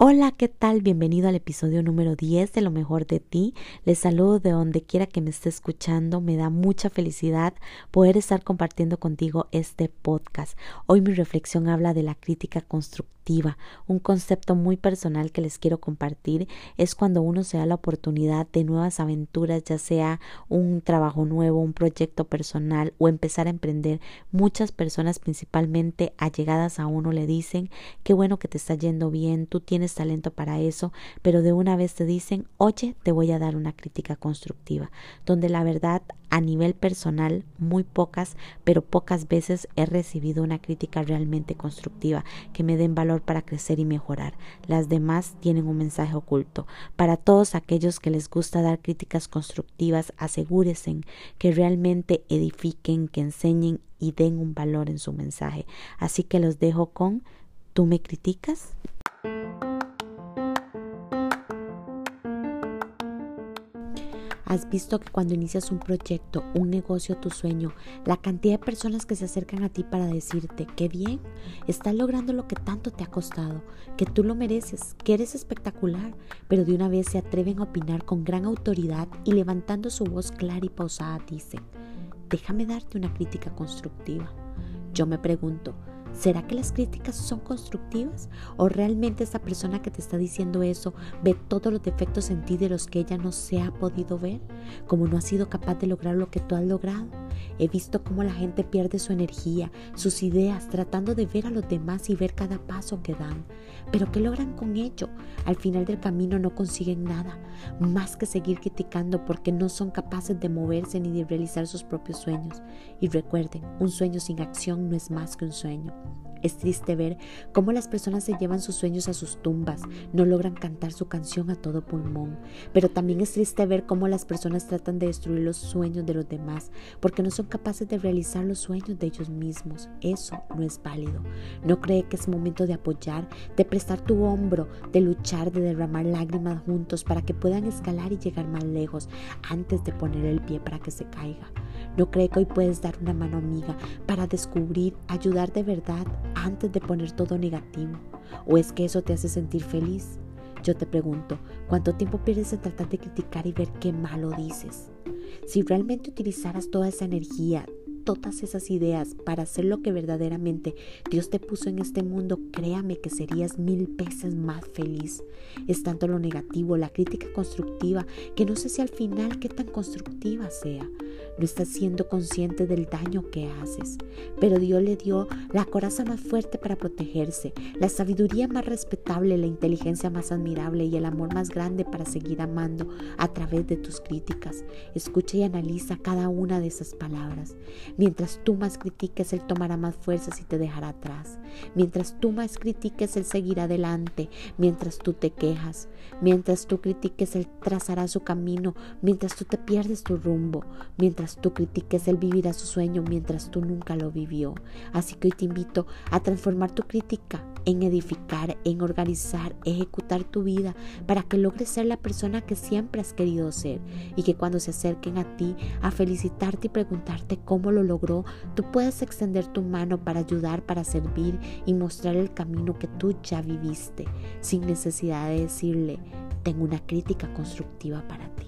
Hola, ¿qué tal? Bienvenido al episodio número 10 de Lo mejor de ti. Les saludo de donde quiera que me esté escuchando. Me da mucha felicidad poder estar compartiendo contigo este podcast. Hoy mi reflexión habla de la crítica constructiva un concepto muy personal que les quiero compartir es cuando uno se da la oportunidad de nuevas aventuras, ya sea un trabajo nuevo, un proyecto personal o empezar a emprender. Muchas personas, principalmente allegadas a uno, le dicen, qué bueno que te está yendo bien, tú tienes talento para eso, pero de una vez te dicen, oye, te voy a dar una crítica constructiva, donde la verdad a nivel personal, muy pocas, pero pocas veces he recibido una crítica realmente constructiva que me den valor para crecer y mejorar. Las demás tienen un mensaje oculto. Para todos aquellos que les gusta dar críticas constructivas, asegúrense que realmente edifiquen, que enseñen y den un valor en su mensaje. Así que los dejo con ¿Tú me criticas? Has visto que cuando inicias un proyecto, un negocio, tu sueño, la cantidad de personas que se acercan a ti para decirte que bien, estás logrando lo que tanto te ha costado, que tú lo mereces, que eres espectacular, pero de una vez se atreven a opinar con gran autoridad y levantando su voz clara y pausada dicen, déjame darte una crítica constructiva. Yo me pregunto, ¿Será que las críticas son constructivas? ¿O realmente esa persona que te está diciendo eso ve todos los defectos en ti de los que ella no se ha podido ver? Como no ha sido capaz de lograr lo que tú has logrado. He visto cómo la gente pierde su energía, sus ideas, tratando de ver a los demás y ver cada paso que dan. Pero ¿qué logran con ello? Al final del camino no consiguen nada, más que seguir criticando porque no son capaces de moverse ni de realizar sus propios sueños. Y recuerden, un sueño sin acción no es más que un sueño. Es triste ver cómo las personas se llevan sus sueños a sus tumbas, no logran cantar su canción a todo pulmón. Pero también es triste ver cómo las personas tratan de destruir los sueños de los demás porque no son capaces de realizar los sueños de ellos mismos. Eso no es válido. No cree que es momento de apoyar, de prestar tu hombro, de luchar, de derramar lágrimas juntos para que puedan escalar y llegar más lejos antes de poner el pie para que se caiga. No cree que hoy puedes dar una mano amiga para descubrir, ayudar de verdad antes de poner todo negativo. ¿O es que eso te hace sentir feliz? Yo te pregunto, ¿cuánto tiempo pierdes en tratar de criticar y ver qué malo dices? Si realmente utilizaras toda esa energía, todas esas ideas para hacer lo que verdaderamente Dios te puso en este mundo, créame que serías mil veces más feliz. Es tanto lo negativo, la crítica constructiva, que no sé si al final qué tan constructiva sea. No estás siendo consciente del daño que haces. Pero Dios le dio la coraza más fuerte para protegerse, la sabiduría más respetable, la inteligencia más admirable y el amor más grande para seguir amando a través de tus críticas. Escucha y analiza cada una de esas palabras. Mientras tú más critiques, Él tomará más fuerzas y te dejará atrás. Mientras tú más critiques, Él seguirá adelante. Mientras tú te quejas, mientras tú critiques, Él trazará su camino. Mientras tú te pierdes tu rumbo, mientras tú critiques, Él vivirá su sueño mientras tú nunca lo vivió. Así que hoy te invito a transformar tu crítica en edificar, en organizar, ejecutar tu vida para que logres ser la persona que siempre has querido ser y que cuando se acerquen a ti a felicitarte y preguntarte cómo lo logró, tú puedes extender tu mano para ayudar, para servir y mostrar el camino que tú ya viviste, sin necesidad de decirle, tengo una crítica constructiva para ti.